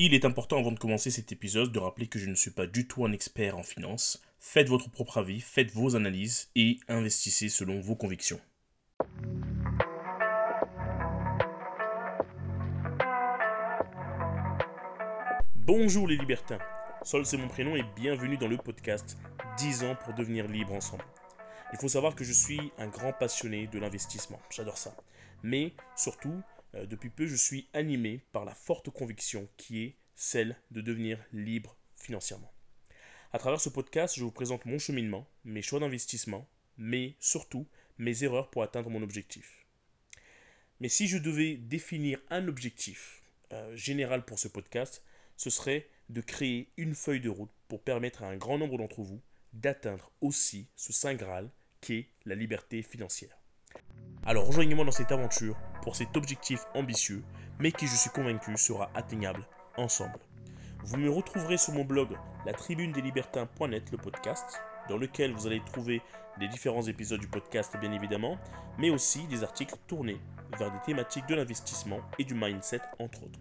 Il est important avant de commencer cet épisode de rappeler que je ne suis pas du tout un expert en finance. Faites votre propre avis, faites vos analyses et investissez selon vos convictions. Bonjour les libertins, Sol c'est mon prénom et bienvenue dans le podcast 10 ans pour devenir libre ensemble. Il faut savoir que je suis un grand passionné de l'investissement, j'adore ça. Mais surtout, euh, depuis peu, je suis animé par la forte conviction qui est celle de devenir libre financièrement. À travers ce podcast, je vous présente mon cheminement, mes choix d'investissement, mais surtout mes erreurs pour atteindre mon objectif. Mais si je devais définir un objectif euh, général pour ce podcast, ce serait de créer une feuille de route pour permettre à un grand nombre d'entre vous d'atteindre aussi ce Saint Graal qu'est la liberté financière. Alors rejoignez-moi dans cette aventure pour cet objectif ambitieux, mais qui je suis convaincu sera atteignable ensemble. Vous me retrouverez sur mon blog la tribune des libertins.net, le podcast, dans lequel vous allez trouver les différents épisodes du podcast bien évidemment, mais aussi des articles tournés vers des thématiques de l'investissement et du mindset entre autres.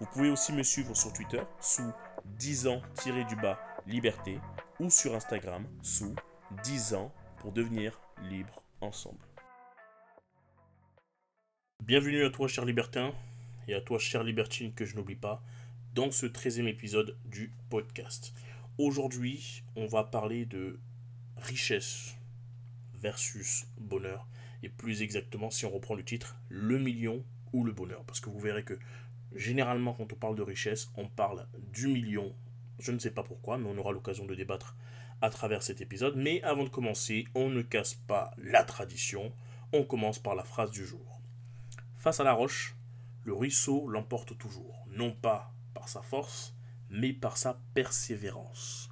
Vous pouvez aussi me suivre sur Twitter sous 10 ans-du-bas liberté ou sur Instagram sous 10 ans pour devenir libre ensemble. Bienvenue à toi, cher libertin, et à toi, cher libertine, que je n'oublie pas, dans ce 13e épisode du podcast. Aujourd'hui, on va parler de richesse versus bonheur, et plus exactement, si on reprend le titre, le million ou le bonheur. Parce que vous verrez que généralement, quand on parle de richesse, on parle du million. Je ne sais pas pourquoi, mais on aura l'occasion de débattre à travers cet épisode. Mais avant de commencer, on ne casse pas la tradition. On commence par la phrase du jour. Face à la roche, le ruisseau l'emporte toujours, non pas par sa force, mais par sa persévérance.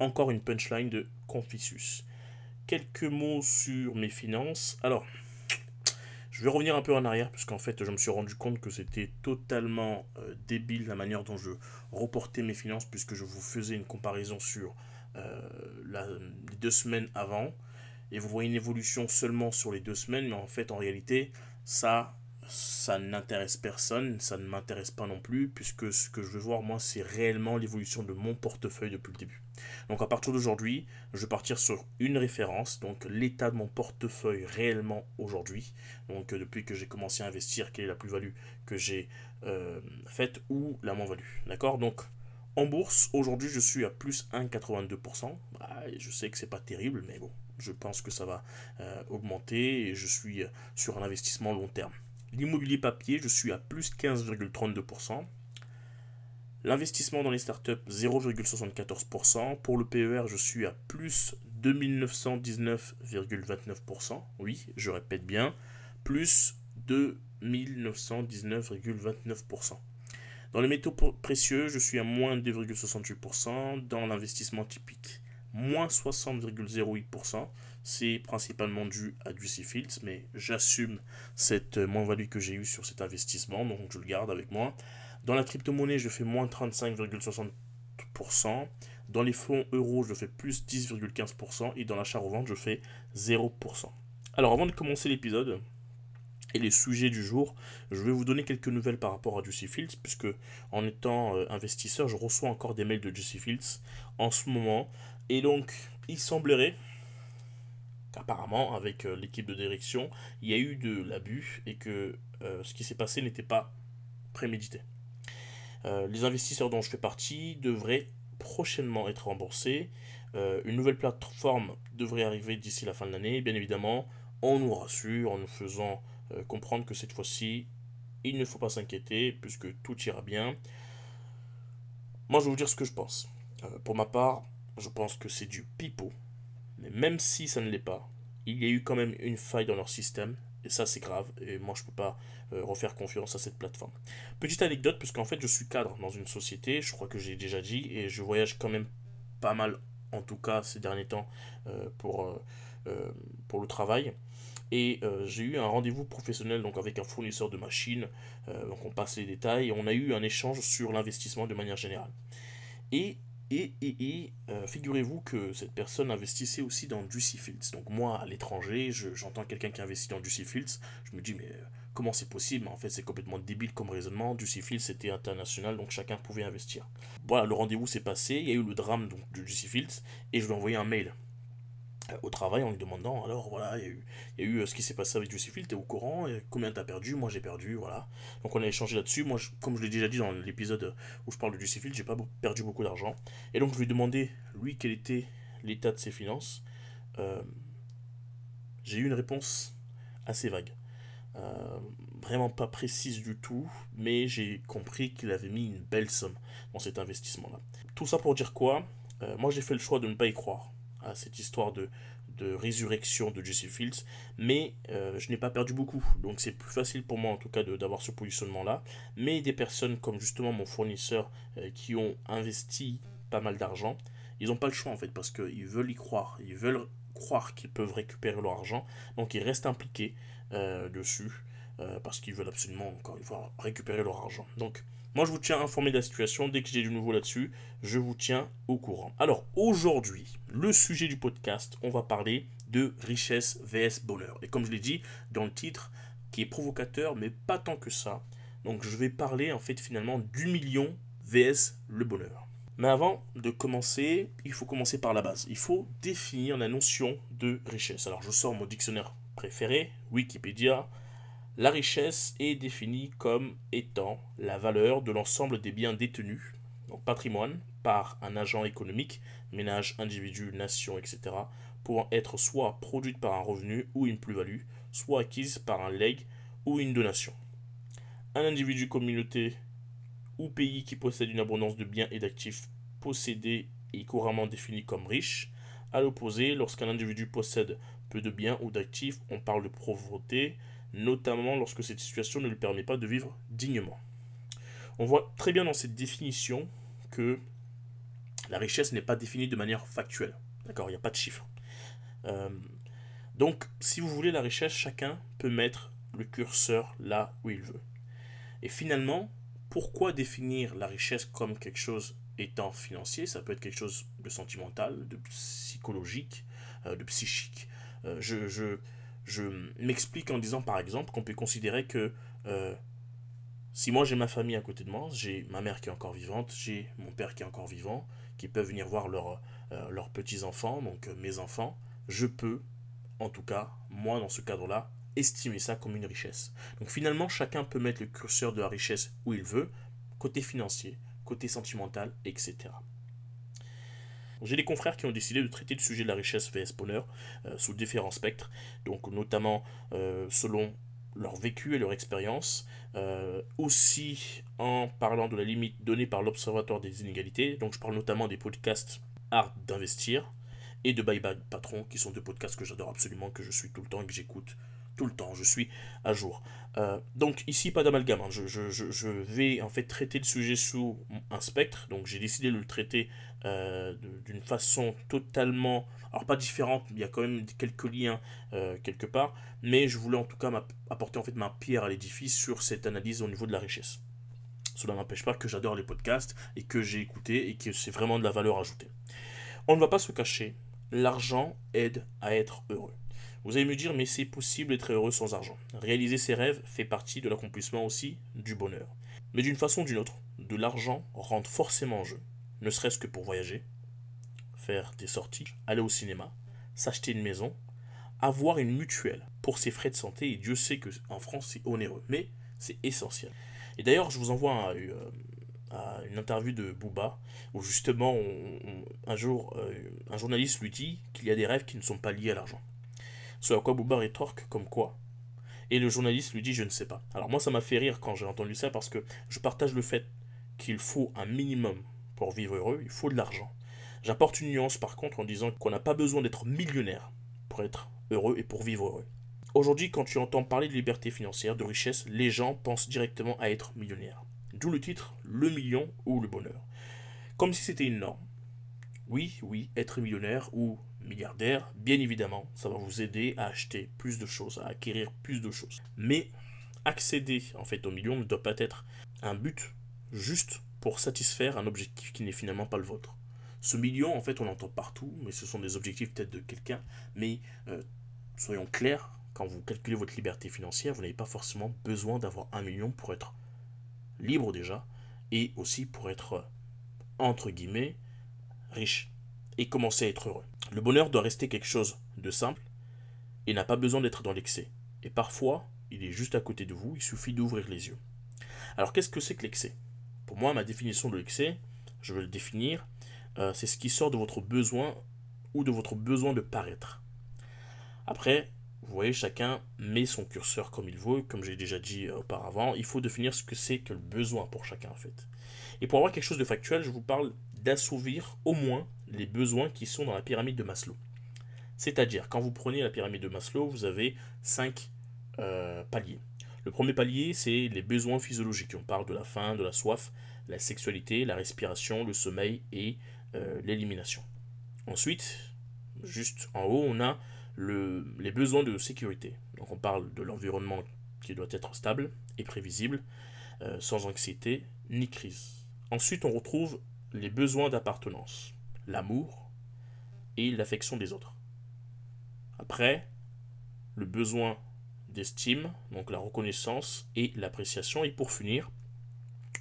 Encore une punchline de Confucius. Quelques mots sur mes finances. Alors, je vais revenir un peu en arrière, puisqu'en fait, je me suis rendu compte que c'était totalement euh, débile la manière dont je reportais mes finances, puisque je vous faisais une comparaison sur euh, les deux semaines avant. Et vous voyez une évolution seulement sur les deux semaines, mais en fait, en réalité, ça ça n'intéresse personne, ça ne m'intéresse pas non plus, puisque ce que je veux voir, moi, c'est réellement l'évolution de mon portefeuille depuis le début. Donc à partir d'aujourd'hui, je vais partir sur une référence, donc l'état de mon portefeuille réellement aujourd'hui, donc euh, depuis que j'ai commencé à investir, quelle est la plus-value que j'ai euh, faite ou la moins-value. D'accord? Donc en bourse, aujourd'hui, je suis à plus 1,82%. Bah, je sais que c'est pas terrible, mais bon, je pense que ça va euh, augmenter et je suis sur un investissement long terme. L'immobilier papier, je suis à plus 15,32%. L'investissement dans les startups, 0,74%. Pour le PER, je suis à plus 2919,29%. Oui, je répète bien, plus 2919,29%. Dans les métaux précieux, je suis à moins 2,68%. Dans l'investissement typique, moins 60,08% c'est principalement dû à Juicy Fields, mais j'assume cette moins-value que j'ai eue sur cet investissement, donc je le garde avec moi. Dans la crypto-monnaie, je fais moins 35,60%. Dans les fonds euros, je fais plus 10,15%. Et dans l'achat-revente, je fais 0%. Alors avant de commencer l'épisode, et les sujets du jour, je vais vous donner quelques nouvelles par rapport à Juicy Fields, puisque en étant euh, investisseur, je reçois encore des mails de Juicy Fields en ce moment. Et donc, il semblerait apparemment, avec euh, l'équipe de direction, il y a eu de l'abus et que euh, ce qui s'est passé n'était pas prémédité. Euh, les investisseurs dont je fais partie devraient prochainement être remboursés. une nouvelle plateforme devrait arriver d'ici la fin de l'année. Bien évidemment, on nous rassure en nous faisant comprendre que cette fois-ci, il ne faut pas s'inquiéter puisque tout ira bien. Moi, je vais vous dire ce que je pense. pour ma part, je pense que c'est du pipeau mais même si ça ne l'est pas, il y a eu quand même une faille dans leur système. Et ça, c'est grave. Et moi, je ne peux pas euh, refaire confiance à cette plateforme. Petite anecdote, puisqu'en fait, je suis cadre dans une société, je crois que j'ai déjà dit, et je voyage quand même pas mal, en tout cas ces derniers temps, euh, pour, euh, pour le travail. Et j'ai eu un rendez-vous professionnel donc avec un fournisseur de machines. donc on passe les détails et on a eu un échange sur l'investissement de manière générale. Et et, et, euh, figurez-vous que cette personne investissait aussi dans Juicy Fields. Donc moi, à l'étranger, j'entends quelqu'un qui investit dans Juicy Fields. Je me dis, mais euh, comment c'est possible? En fait, c'est complètement débile comme raisonnement. Juicy Fields, c'était international, donc chacun pouvait investir. Voilà, le rendez-vous s'est passé, il y a eu le drame donc, de Juicy Fields, et je lui ai envoyé un mail au travail en lui demandant alors voilà il y a eu, y a eu euh, ce qui s'est passé avec Fields, t'es au courant combien t'as perdu? Moi j'ai perdu voilà. Donc on a échangé là-dessus. Moi comme je l'ai déjà dit dans l'épisode où je parle de Fields j'ai pas perdu beaucoup d'argent. Et donc je lui ai demandé lui quel était l'état de ses finances. Euh, j'ai eu une réponse assez vague. Euh, vraiment pas précise du tout, mais j'ai compris qu'il avait mis une belle somme dans cet investissement-là. Tout ça pour dire quoi? Euh, Moi j'ai fait le choix de ne pas y croire à cette histoire de, de résurrection de Jesse Fields, mais euh, je n'ai pas perdu beaucoup, donc c'est plus facile pour moi en tout cas d'avoir ce positionnement-là. Mais des personnes comme justement mon fournisseur qui ont investi pas mal d'argent, ils n'ont pas le choix en fait parce qu'ils veulent y croire, ils veulent croire qu'ils peuvent récupérer leur argent, donc ils restent impliqués euh, dessus euh, parce qu'ils veulent absolument, encore une fois, récupérer leur argent. Donc, moi, je vous tiens informé de la situation. Dès que j'ai du nouveau là-dessus, je vous tiens au courant. Alors, aujourd'hui, le sujet du podcast, on va parler de richesse vs bonheur. Et comme je l'ai dit dans le titre, qui est provocateur, mais pas tant que ça. Donc, je vais parler, en fait, finalement, du million vs le bonheur. Mais avant de commencer, il faut commencer par la base. Il faut définir la notion de richesse. Alors, je sors mon dictionnaire préféré, Wikipédia, la richesse est définie comme étant la valeur de l'ensemble des biens détenus, donc patrimoine, par un agent économique, ménage, individu, nation, etc., pouvant être soit produite par un revenu ou une plus-value, soit acquise par un leg ou une donation. Un individu, communauté ou pays qui possède une abondance de biens et d'actifs possédés est couramment défini comme riche. À l'opposé, lorsqu'un individu possède peu de biens ou d'actifs, on parle de pauvreté, notamment lorsque cette situation ne lui permet pas de vivre dignement. On voit très bien dans cette définition que la richesse n'est pas définie de manière factuelle. D'accord Il n'y a pas de chiffre. Euh, donc, si vous voulez la richesse, chacun peut mettre le curseur là où il veut. Et finalement, pourquoi définir la richesse comme quelque chose étant financier? Ça peut être quelque chose de sentimental, de psychologique, euh, de psychique. Euh, je, je, m'explique en disant par exemple qu'on peut considérer que euh, si moi j'ai ma famille à côté de moi, j'ai ma mère qui est encore vivante, j'ai mon père qui est encore vivant, qui peuvent venir voir euh, leurs petits-enfants, donc mes enfants, je peux, en tout cas, moi dans ce cadre-là, estimer ça comme une richesse. Donc finalement, chacun peut mettre le curseur de la richesse où il veut, côté financier, côté sentimental, etc. J'ai des confrères qui ont décidé de traiter le sujet de la richesse vs bonheur euh, sous différents spectres, donc notamment euh, selon leur vécu et leur expérience, euh, aussi en parlant de la limite donnée par l'Observatoire des inégalités, donc je parle notamment des podcasts Art d'investir et de Bye Bye Patron, qui sont deux podcasts que j'adore absolument, que je suis tout le temps et que j'écoute tout le temps, je suis à jour. Donc ici, pas d'amalgame, hein. je, vais en fait traiter le sujet sous un spectre, donc j'ai décidé de le traiter euh, d'une façon totalement, alors pas différente, il y a quand même quelques liens euh, quelque part, mais je voulais en tout cas apporter en fait ma pierre à l'édifice sur cette analyse au niveau de la richesse. Cela n'empêche pas que j'adore les podcasts et que j'ai écouté et que c'est vraiment de la valeur ajoutée. On ne va pas se cacher, l'argent aide à être heureux. Vous allez me dire, mais c'est possible d'être heureux sans argent. Réaliser ses rêves fait partie de l'accomplissement aussi du bonheur. Mais d'une façon ou d'une autre, de l'argent rentre forcément en jeu. Ne serait-ce que pour voyager, faire des sorties, aller au cinéma, s'acheter une maison, avoir une mutuelle pour ses frais de santé, et Dieu sait qu'en France c'est onéreux, mais c'est essentiel. Et d'ailleurs, je vous envoie euh, à, une interview de Booba, où justement, un jour, euh, un journaliste lui dit qu'il y a des rêves qui ne sont pas liés à l'argent. Ce à quoi Booba rétorque comme quoi. Et le journaliste lui dit je ne sais pas. Alors moi ça m'a fait rire quand j'ai entendu ça parce que je partage le fait qu'il faut un minimum pour vivre heureux, il faut de l'argent. J'apporte une nuance par contre en disant qu'on n'a pas besoin d'être millionnaire pour être heureux et pour vivre heureux. Aujourd'hui, quand tu entends parler de liberté financière, de richesse, les gens pensent directement à être millionnaire. D'où le titre Le million ou le bonheur. Comme si c'était une norme. Oui, oui, être millionnaire ou milliardaire, bien évidemment, ça va vous aider à acheter plus de choses, à acquérir plus de choses. Mais accéder en fait au million ne doit pas être un but juste pour satisfaire un objectif qui n'est finalement pas le vôtre. Ce million, en fait, on l'entend partout, mais ce sont des objectifs peut-être de quelqu'un. Mais euh, soyons clairs, quand vous calculez votre liberté financière, vous n'avez pas forcément besoin d'avoir un million pour être libre déjà, et aussi pour être, entre guillemets, riche, et commencer à être heureux. Le bonheur doit rester quelque chose de simple, et n'a pas besoin d'être dans l'excès. Et parfois, il est juste à côté de vous, il suffit d'ouvrir les yeux. Alors qu'est-ce que c'est que l'excès? Pour moi, ma définition de l'excès, je vais le définir, euh, c'est ce qui sort de votre besoin ou de votre besoin de paraître. Après, vous voyez, chacun met son curseur comme il veut, comme j'ai déjà dit euh, auparavant. Il faut définir ce que c'est que le besoin pour chacun en fait. Et pour avoir quelque chose de factuel, je vous parle d'assouvir au moins les besoins qui sont dans la pyramide de Maslow. C'est-à-dire, quand vous prenez la pyramide de Maslow, vous avez cinq euh, paliers. Le premier palier, c'est les besoins physiologiques. On parle de la faim, de la soif, la sexualité, la respiration, le sommeil et euh, l'élimination. Ensuite, juste en haut, on a les besoins de sécurité. Donc on parle de l'environnement qui doit être stable et prévisible, euh, sans anxiété ni crise. Ensuite, on retrouve les besoins d'appartenance, l'amour et l'affection des autres. Après, le besoin d'estime, donc la reconnaissance et l'appréciation. Et pour finir,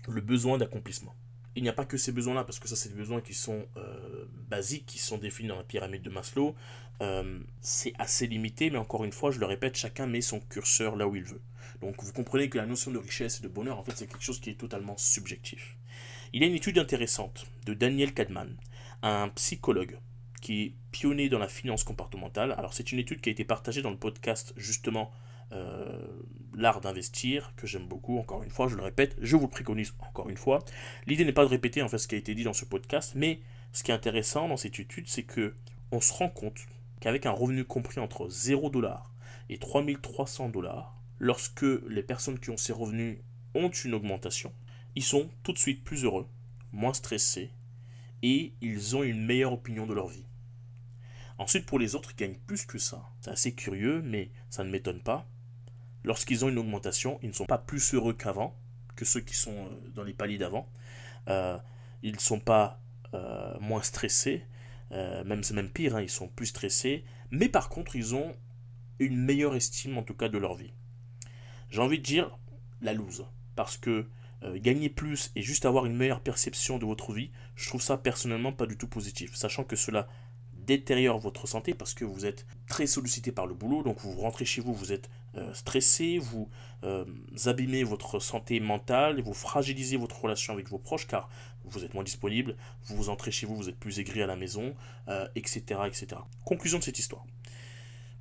le besoin d'accomplissement il n'y a pas que ces besoins-là, parce que ça, c'est des besoins qui sont euh, basiques, qui sont définis dans la pyramide de Maslow. Euh, c'est assez limité, mais encore une fois, je le répète, chacun met son curseur là où il veut. Donc vous comprenez que la notion de richesse et de bonheur, en fait, c'est quelque chose qui est totalement subjectif. Il y a une étude intéressante de Daniel Kahneman, un psychologue qui est pionnier dans la finance comportementale. Alors c'est une étude qui a été partagée dans le podcast justement euh, l'art d'investir, que j'aime beaucoup, encore une fois, je le répète, je vous le préconise encore une fois. L'idée n'est pas de répéter en fait ce qui a été dit dans ce podcast, mais ce qui est intéressant dans cette étude, c'est que on se rend compte qu'avec un revenu compris entre 0 dollars et 3300 dollars, lorsque les personnes qui ont ces revenus ont une augmentation, ils sont tout de suite plus heureux, moins stressés, et ils ont une meilleure opinion de leur vie. Ensuite, pour les autres, ils gagnent plus que ça. C'est assez curieux, mais ça ne m'étonne pas lorsqu'ils ont une augmentation, ils ne sont pas plus heureux qu'avant, que ceux qui sont euh, dans les paliers d'avant. Euh, ils ne sont pas euh, moins stressés, même c'est même pire, hein, ils sont plus stressés, mais par contre ils ont une meilleure estime en tout cas de leur vie. J'ai envie de dire la loose, parce que gagner plus et juste avoir une meilleure perception de votre vie, je trouve ça personnellement pas du tout positif, sachant que cela détériore votre santé parce que vous êtes très sollicité par le boulot, donc vous rentrez chez vous, vous êtes euh, stressé, vous euh, abîmez votre santé mentale, vous fragilisez votre relation avec vos proches car vous êtes moins disponible, vous vous entrez chez vous, vous êtes plus aigri à la maison, etc., euh, etc. Conclusion de cette histoire.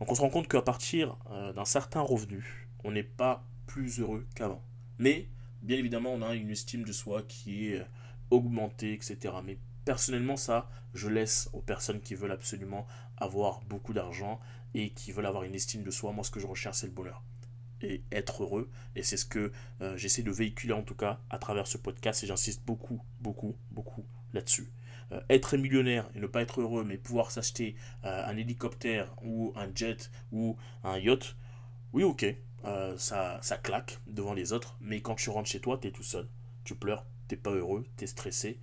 Donc on se rend compte qu'à partir d'un certain revenu, on n'est pas plus heureux qu'avant. Mais bien évidemment, on a une estime de soi qui est augmentée, etc. Mais Personnellement, ça, je laisse aux personnes qui veulent absolument avoir beaucoup d'argent et qui veulent avoir une estime de soi. Moi, ce que je recherche, c'est le bonheur et être heureux. Et c'est ce que euh, j'essaie de véhiculer en tout cas à travers ce podcast et j'insiste beaucoup, beaucoup, beaucoup là-dessus. Euh, être millionnaire et ne pas être heureux, mais pouvoir s'acheter euh, un hélicoptère ou un jet ou un yacht, oui, ok, ça, ça claque devant les autres, mais quand tu rentres chez toi, tu es tout seul. Tu pleures, t'es pas heureux, tu es stressé.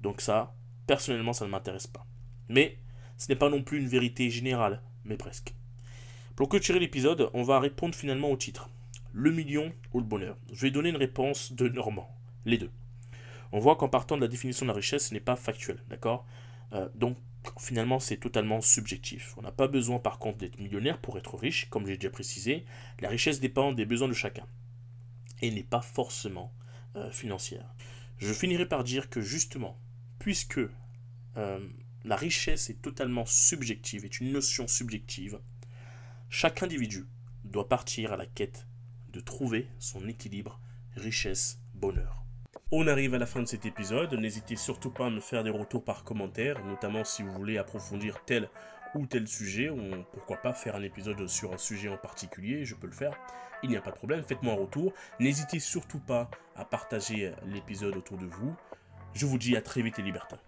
Donc ça, personnellement, ça ne m'intéresse pas. Mais ce n'est pas non plus une vérité générale, mais presque. Pour clôturer l'épisode, on va répondre finalement au titre. Le million ou le bonheur Je vais donner une réponse de Normand. Les deux. On voit qu'en partant de la définition de la richesse, ce n'est pas factuel, d'accord? Euh, Donc finalement, c'est totalement subjectif. On n'a pas besoin par contre d'être millionnaire pour être riche, comme j'ai déjà précisé. La richesse dépend des besoins de chacun et n'est pas forcément euh, financière. Je finirai par dire que justement, puisque euh, la richesse est totalement subjective, est une notion subjective, chaque individu doit partir à la quête de trouver son équilibre richesse-bonheur. On arrive à la fin de cet épisode, n'hésitez surtout pas à me faire des retours par commentaire, notamment si vous voulez approfondir tel ou tel sujet, ou pourquoi pas faire un épisode sur un sujet en particulier, je peux le faire. Il n'y a pas de problème, faites-moi un retour. N'hésitez surtout pas à partager l'épisode autour de vous. Je vous dis à très vite les libertins.